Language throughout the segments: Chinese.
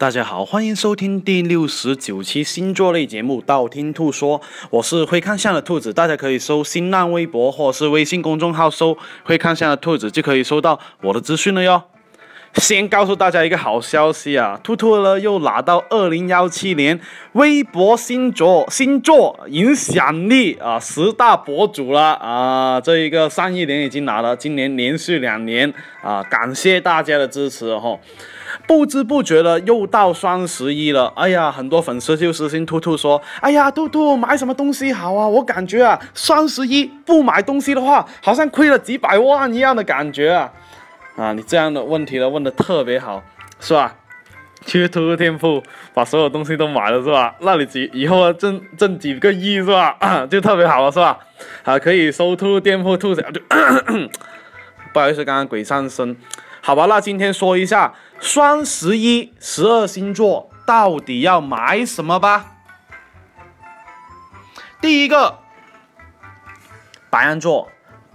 大家好，欢迎收听第六十九期星座类节目《道听途说》，我是会看相的兔子，大家可以搜新浪微博或是微信公众号搜“会看相的兔子”，就可以收到我的资讯了哟。先告诉大家一个好消息啊，兔兔呢又拿到二零幺七年微博星座星座影响力啊十大博主了啊，这一个上一年已经拿了，今年连续两年啊，感谢大家的支持哈。不知不觉的又到双十一了，哎呀，很多粉丝就私信兔兔说，哎呀，兔兔买什么东西好啊？我感觉啊，双十一不买东西的话，好像亏了几百万一样的感觉啊。啊，你这样的问题呢问的特别好，是吧？去兔兔店铺把所有东西都买了，是吧？那你几以后挣挣几个亿，是吧？就特别好了，是吧？啊，可以收兔兔店铺兔子，不好意思，刚刚鬼上身。好吧，那今天说一下双十一十二星座到底要买什么吧。第一个，白羊座。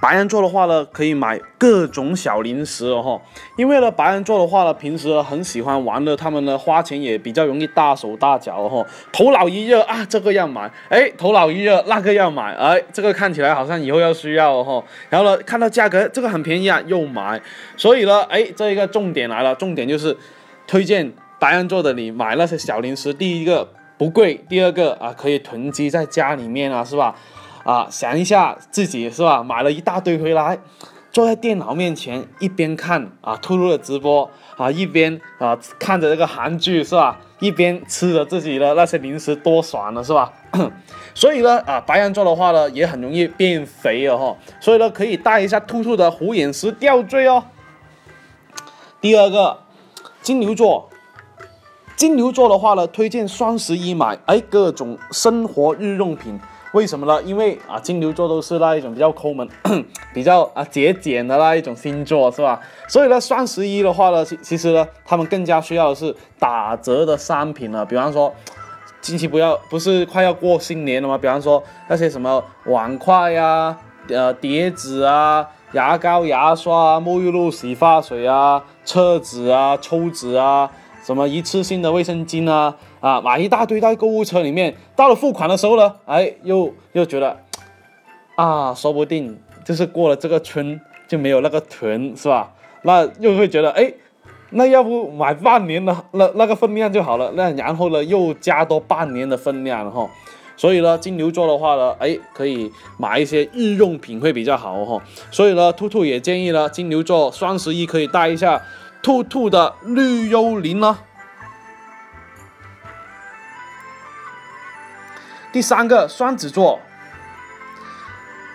白羊座的话呢，可以买各种小零食哦，因为呢，白羊座的话呢，平时很喜欢玩的，他们呢花钱也比较容易大手大脚哦，头脑一热啊，这个要买，哎，头脑一热那个要买，哎，这个看起来好像以后要需要哦，然后呢，看到价格这个很便宜啊，又买，所以呢，哎，这一个重点来了，重点就是推荐白羊座的你买那些小零食，第一个不贵，第二个啊可以囤积在家里面啊，是吧？啊，想一下自己是吧？买了一大堆回来，坐在电脑面前一边看啊兔兔的直播啊，一边啊看着这个韩剧是吧？一边吃着自己的那些零食，多爽了是吧？所以呢啊，白羊座的话呢也很容易变肥了哈，所以呢可以带一下兔兔的虎眼石吊坠哦。第二个，金牛座，金牛座的话呢，推荐双十一买哎各种生活日用品。为什么呢？因为啊，金牛座都是那一种比较抠门、比较啊节俭的那一种星座，是吧？所以呢，双十一的话呢，其其实呢，他们更加需要的是打折的商品了。比方说，近期不要不是快要过新年了吗？比方说那些什么碗筷呀、呃碟子啊、牙膏、牙刷、沐浴露、洗发水啊、厕纸啊、抽纸啊。什么一次性的卫生巾啊啊，买一大堆在购物车里面，到了付款的时候呢，哎，又又觉得，啊，说不定就是过了这个村就没有那个屯，是吧？那又会觉得，哎，那要不买半年的那那个分量就好了，那然后呢又加多半年的分量哈，所以呢，金牛座的话呢，哎，可以买一些日用品会比较好哈，所以呢，兔兔也建议呢，金牛座双十一可以带一下。兔兔的绿幽灵呢？第三个双子座，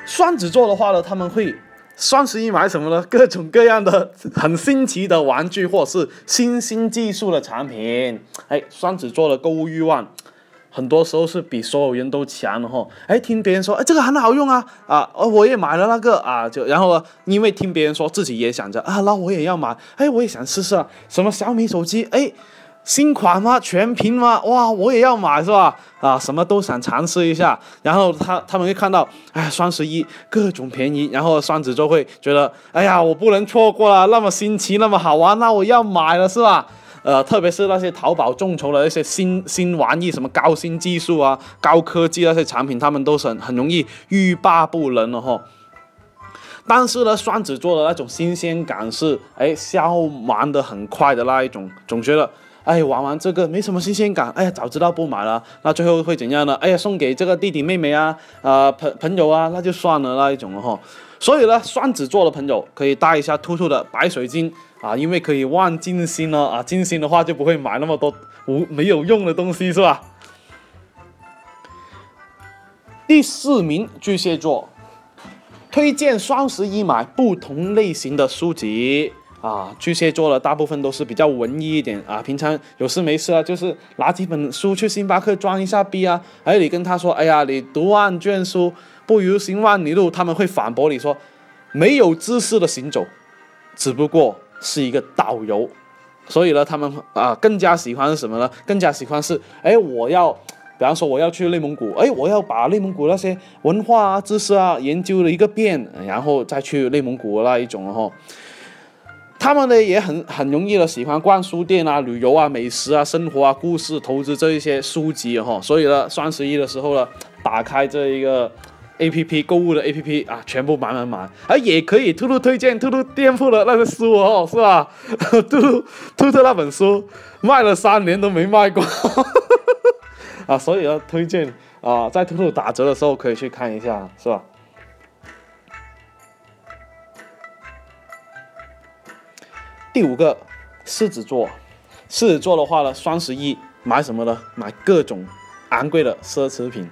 双子座的话呢，他们会双十一买什么呢？各种各样的很新奇的玩具，或者是新兴技术的产品。哎，双子座的购物欲望。很多时候是比所有人都强的哈，哎，听别人说，哎，这个很好用啊，啊，我也买了那个啊，就然后，因为听别人说自己也想着啊，那我也要买，哎，我也想试试啊，什么小米手机，哎，新款吗？全屏吗？哇，我也要买是吧？啊，什么都想尝试一下，然后他他们会看到，哎，双十一各种便宜，然后双子座会觉得，哎呀，我不能错过了，那么新奇，那么好玩，那我要买了是吧？呃，特别是那些淘宝众筹的那些新新玩意，什么高新技术啊、高科技那些产品，他们都是很很容易欲罢不能的哈。但是呢，双子座的那种新鲜感是，哎，消完的很快的那一种，总觉得，哎，玩完这个没什么新鲜感，哎呀，早知道不买了，那最后会怎样呢？哎呀，送给这个弟弟妹妹啊，啊朋朋友啊，那就算了那一种了哈。所以呢，双子座的朋友可以带一下兔兔的白水晶。啊，因为可以望金星了啊，金星的话就不会买那么多无没有用的东西，是吧？第四名巨蟹座，推荐双十一买不同类型的书籍啊。巨蟹座的大部分都是比较文艺一点啊，平常有事没事啊，就是拿几本书去星巴克装一下逼啊。哎，你跟他说，哎呀，你读万卷书不如行万里路，他们会反驳你说，没有知识的行走，只不过。是一个导游，所以呢，他们啊更加喜欢什么呢？更加喜欢是，哎，我要，比方说我要去内蒙古，哎，我要把内蒙古那些文化啊、知识啊研究了一个遍，然后再去内蒙古那一种哈。他们呢也很很容易的喜欢逛书店啊、旅游啊、美食啊、生活啊、故事、投资这一些书籍哈，所以呢，双十一的时候呢，打开这一个 A P P 购物的 A P P 啊，全部买买买，而也可以兔兔推荐兔兔店铺的那个书哦，是吧？兔兔兔兔那本书卖了三年都没卖过，啊，所以要推荐啊，在兔兔打折的时候可以去看一下，是吧？第五个，狮子座，狮子座的话呢，双十一买什么呢？买各种昂贵的奢侈品，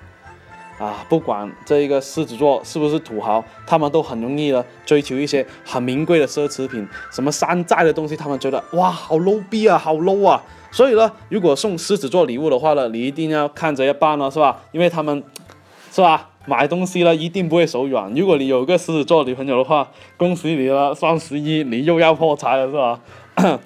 啊，不管这一个狮子座是不是土豪，他们都很容易呢追求一些很名贵的奢侈品，什么山寨的东西，他们觉得哇，好 low 逼啊，好 low 啊。所以呢，如果送狮子座礼物的话呢，你一定要看着要办了，是吧？因为他们，是吧？买东西呢，一定不会手软。如果你有个狮子座女朋友的话，恭喜你了，双十一你又要破财了，是吧？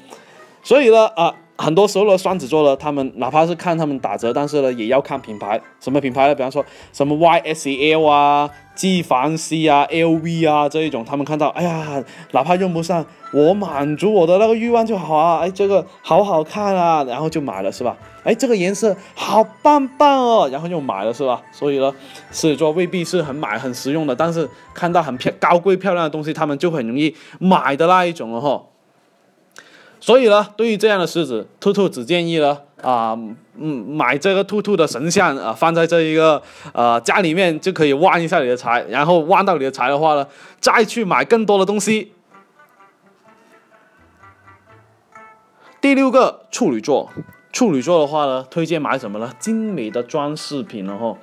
所以呢，啊，很多时候呢，双子座呢，他们哪怕是看他们打折，但是呢，也要看品牌，什么品牌呢？比方说什么 YSL 啊。纪梵希啊，LV 啊这一种，他们看到，哎呀，哪怕用不上，我满足我的那个欲望就好啊，哎，这个好好看啊，然后就买了是吧？哎，这个颜色好棒棒哦，然后就买了是吧？所以呢，狮子座未必是很买很实用的，但是看到很漂高贵漂亮的东西，他们就很容易买的那一种了哈。所以呢，对于这样的狮子，兔兔只建议呢，啊，嗯，买这个兔兔的神像啊，放在这一个呃家里面就可以旺一下你的财，然后旺到你的财的话呢，再去买更多的东西。第六个处女座，处女座的话呢，推荐买什么呢？精美的装饰品，然后。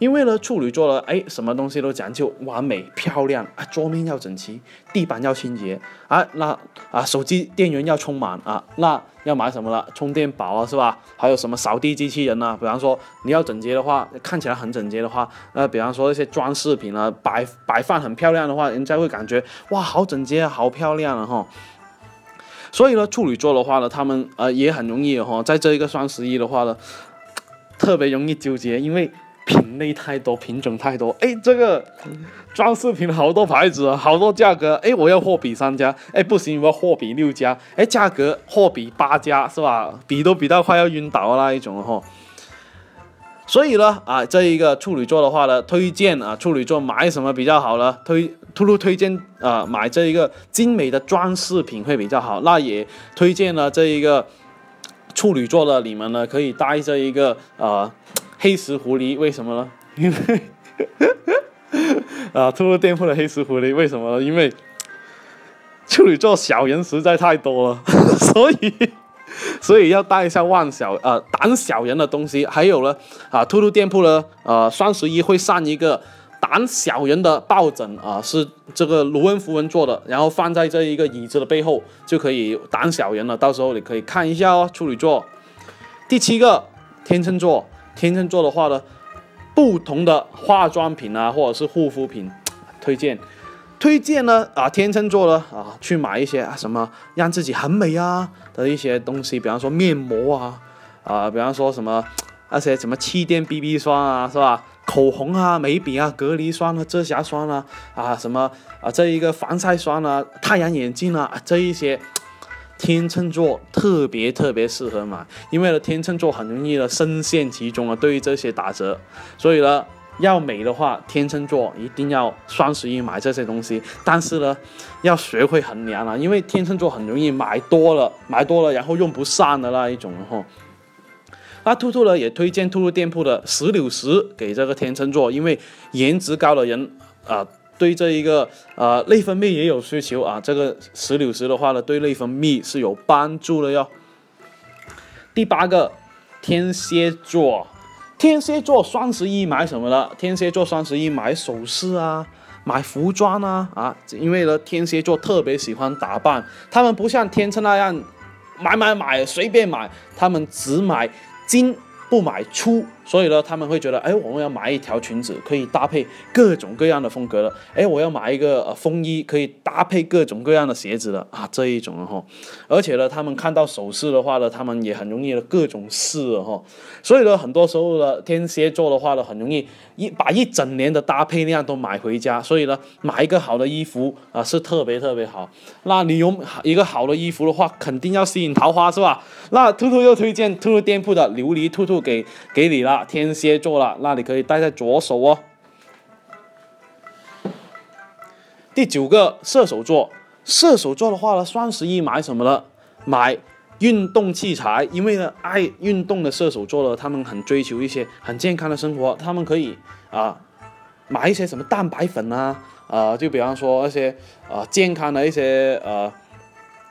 因为呢，处女座呢，哎，什么东西都讲究完美漂亮啊，桌面要整齐，地板要清洁啊，那啊，手机电源要充满啊，那要买什么了？充电宝啊，是吧？还有什么扫地机器人啊？比方说你要整洁的话，看起来很整洁的话，那比方说一些装饰品啊，摆摆放很漂亮的话，人家会感觉哇，好整洁，好漂亮啊哈。所以呢，处女座的话呢，他们呃也很容易哈，在这一个双十一的话呢，特别容易纠结，因为。品类太多，品种太多，哎，这个装饰品好多牌子，好多价格，哎，我要货比三家，哎，不行，我要货比六家，哎，价格货比八家，是吧？比都比到快要晕倒那一种哈。所以呢，啊，这一个处女座的话呢，推荐啊，处女座买什么比较好呢？推，突突推荐啊，买这一个精美的装饰品会比较好。那也推荐了这一个处女座的你们呢，可以带这一个呃。黑石狐狸为什么呢？因为 啊，兔兔店铺的黑石狐狸为什么呢？因为处女座小人实在太多了，所以所以要带一下旺小呃胆小人的东西。还有呢啊，兔兔店铺呢呃双十一会上一个胆小人的抱枕啊，是这个卢恩符文做的，然后放在这一个椅子的背后就可以胆小人了。到时候你可以看一下哦，处女座。第七个天秤座。天秤座的话呢，不同的化妆品啊，或者是护肤品，推荐，推荐呢啊，天秤座呢啊，去买一些啊什么让自己很美啊的一些东西，比方说面膜啊，啊，比方说什么那些什么气垫 BB 霜啊，是吧？口红啊、眉笔啊、隔离霜啊、遮瑕霜啊，啊什么啊这一个防晒霜啊、太阳眼镜啊这一些。天秤座特别特别适合买，因为呢，天秤座很容易呢深陷其中啊。对于这些打折，所以呢，要美的话，天秤座一定要双十一买这些东西。但是呢，要学会衡量啊，因为天秤座很容易买多了，买多了然后用不上的那一种哈。那兔兔呢也推荐兔兔店铺的石榴石给这个天秤座，因为颜值高的人啊。对这一个呃内分泌也有需求啊，这个石榴石的话呢，对内分泌是有帮助的哟。第八个，天蝎座，天蝎座双十一买什么了？天蝎座双十一买首饰啊，买服装啊啊，因为呢天蝎座特别喜欢打扮，他们不像天秤那样买买买随便买，他们只买精不买粗。所以呢，他们会觉得，哎，我们要买一条裙子，可以搭配各种各样的风格的，哎，我要买一个呃风衣，可以搭配各种各样的鞋子的啊，这一种哈。而且呢，他们看到首饰的话呢，他们也很容易的各种试哈。所以呢，很多时候呢，天蝎座的话呢，很容易一把一整年的搭配量都买回家。所以呢，买一个好的衣服啊，是特别特别好。那你有一个好的衣服的话，肯定要吸引桃花，是吧？那兔兔又推荐兔兔店铺的琉璃兔兔给给你了，天蝎座了，那你可以戴在左手哦。第九个射手座，射手座的话呢，双十一买什么了？买运动器材，因为呢，爱运动的射手座呢，他们很追求一些很健康的生活，他们可以啊买一些什么蛋白粉啊，呃，就比方说那些呃健康的一些呃。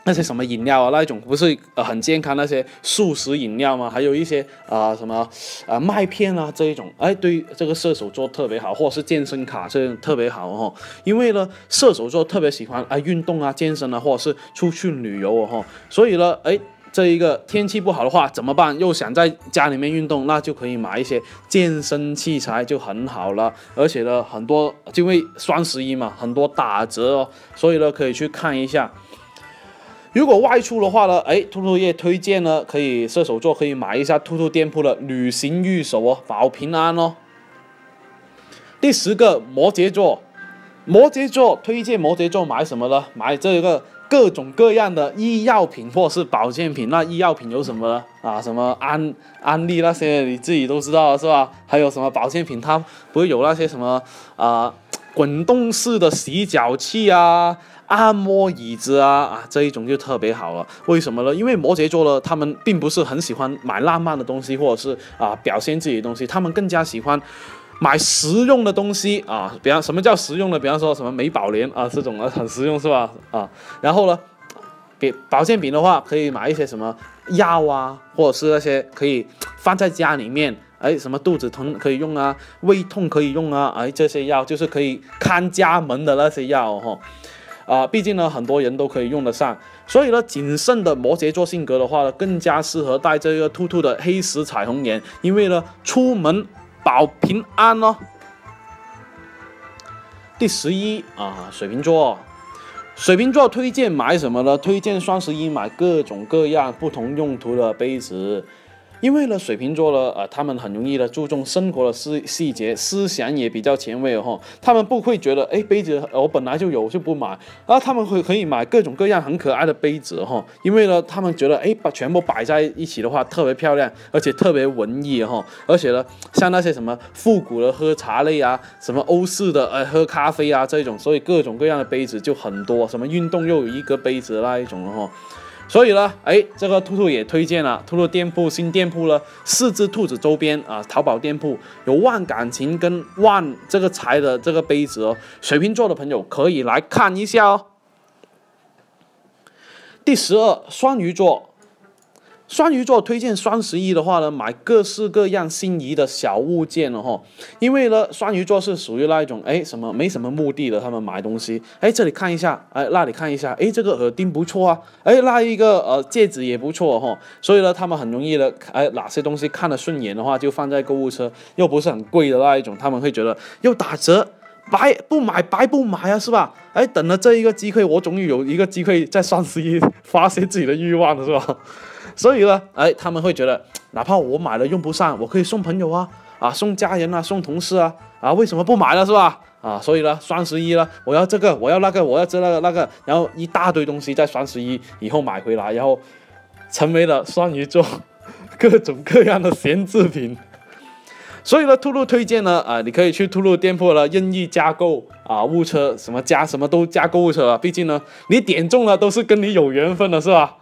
那些什么饮料啊，那一种不是呃很健康那些素食饮料吗？还有一些啊什么啊麦片啊这一种，哎，对这个射手座特别好，或者是健身卡这种特别好哦。因为呢，射手座特别喜欢啊运动啊健身啊，或者是出去旅游哦。所以呢，哎，这一个天气不好的话怎么办？又想在家里面运动，那就可以买一些健身器材就很好了。而且呢，很多因为双十一嘛，很多打折哦，所以呢可以去看一下。如果外出的话呢，哎，兔兔也推荐呢，可以射手座可以买一下兔兔店铺的旅行玉手哦，保平安哦。第十个摩羯座，摩羯座推荐摩羯座买什么呢？买这个各种各样的医药品或是保健品。那医药品有什么呢？啊，什么安安利那些你自己都知道是吧？还有什么保健品？它不会有那些什么啊，滚动式的洗脚器啊。按摩椅子啊啊，这一种就特别好了。为什么呢？因为摩羯座呢，他们并不是很喜欢买浪漫的东西，或者是啊表现自己的东西，他们更加喜欢买实用的东西啊。比方什么叫实用的？比方说什么美宝莲啊这种啊 很实用是吧？啊，然后呢，别保健品的话，可以买一些什么药啊，或者是那些可以放在家里面，哎，什么肚子疼可以用啊，胃痛可以用啊，哎，这些药就是可以看家门的那些药哈。啊，毕竟呢，很多人都可以用得上，所以呢，谨慎的摩羯座性格的话呢，更加适合带这个兔兔的黑石彩虹岩，因为呢，出门保平安哦。第十一啊，水瓶座，水瓶座推荐买什么呢？推荐双十一买各种各样不同用途的杯子。因为呢，水瓶座呢，呃，他们很容易的注重生活的细细节，思想也比较前卫哦。他们不会觉得，哎，杯子我本来就有就不买，然后他们会可以买各种各样很可爱的杯子哈。因为呢，他们觉得，哎，把全部摆在一起的话，特别漂亮，而且特别文艺哈。而且呢，像那些什么复古的喝茶类啊，什么欧式的呃喝咖啡啊这种，所以各种各样的杯子就很多。什么运动又有一个杯子那一种哈。所以呢，哎，这个兔兔也推荐了兔兔店铺新店铺呢，四只兔子周边啊，淘宝店铺有万感情跟万这个财的这个杯子哦，水瓶座的朋友可以来看一下哦。第十二，双鱼座。双鱼座推荐双十一的话呢，买各式各样心仪的小物件了哈。因为呢，双鱼座是属于那一种，哎，什么没什么目的的，他们买东西，哎，这里看一下，哎，那里看一下，哎，这个耳钉不错啊，哎，那一个呃戒指也不错哈。所以呢，他们很容易的，哎，哪些东西看得顺眼的话，就放在购物车，又不是很贵的那一种，他们会觉得又打折，白不买白不买啊，是吧？哎，等了这一个机会，我终于有一个机会在双十一发泄自己的欲望了，是吧？所以呢，哎，他们会觉得，哪怕我买了用不上，我可以送朋友啊，啊，送家人啊，送同事啊，啊，为什么不买了是吧？啊，所以呢，双十一了，我要这个，我要那个，我要这那个那个，然后一大堆东西在双十一以后买回来，然后成为了双鱼座各种各样的闲置品。所以呢，兔兔推荐呢，啊，你可以去兔兔店铺了，任意加购啊，物车什么加什么都加购物车啊，毕竟呢，你点中了都是跟你有缘分的，是吧？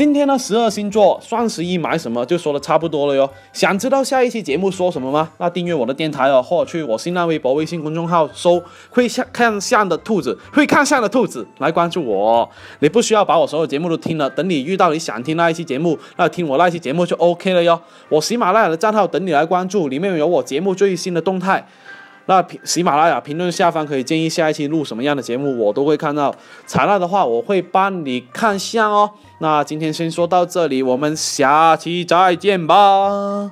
今天呢，十二星座双十一买什么就说的差不多了哟。想知道下一期节目说什么吗？那订阅我的电台哦，或者去我新浪微博、微信公众号搜“会看看相的兔子”，会看相的兔子来关注我。你不需要把我所有节目都听了，等你遇到你想听那一期节目，那听我那一期节目就 OK 了哟。我喜马拉雅的账号等你来关注，里面有我节目最新的动态。那喜马拉雅评论下方可以建议下一期录什么样的节目，我都会看到。采纳的话，我会帮你看相哦。那今天先说到这里，我们下期再见吧。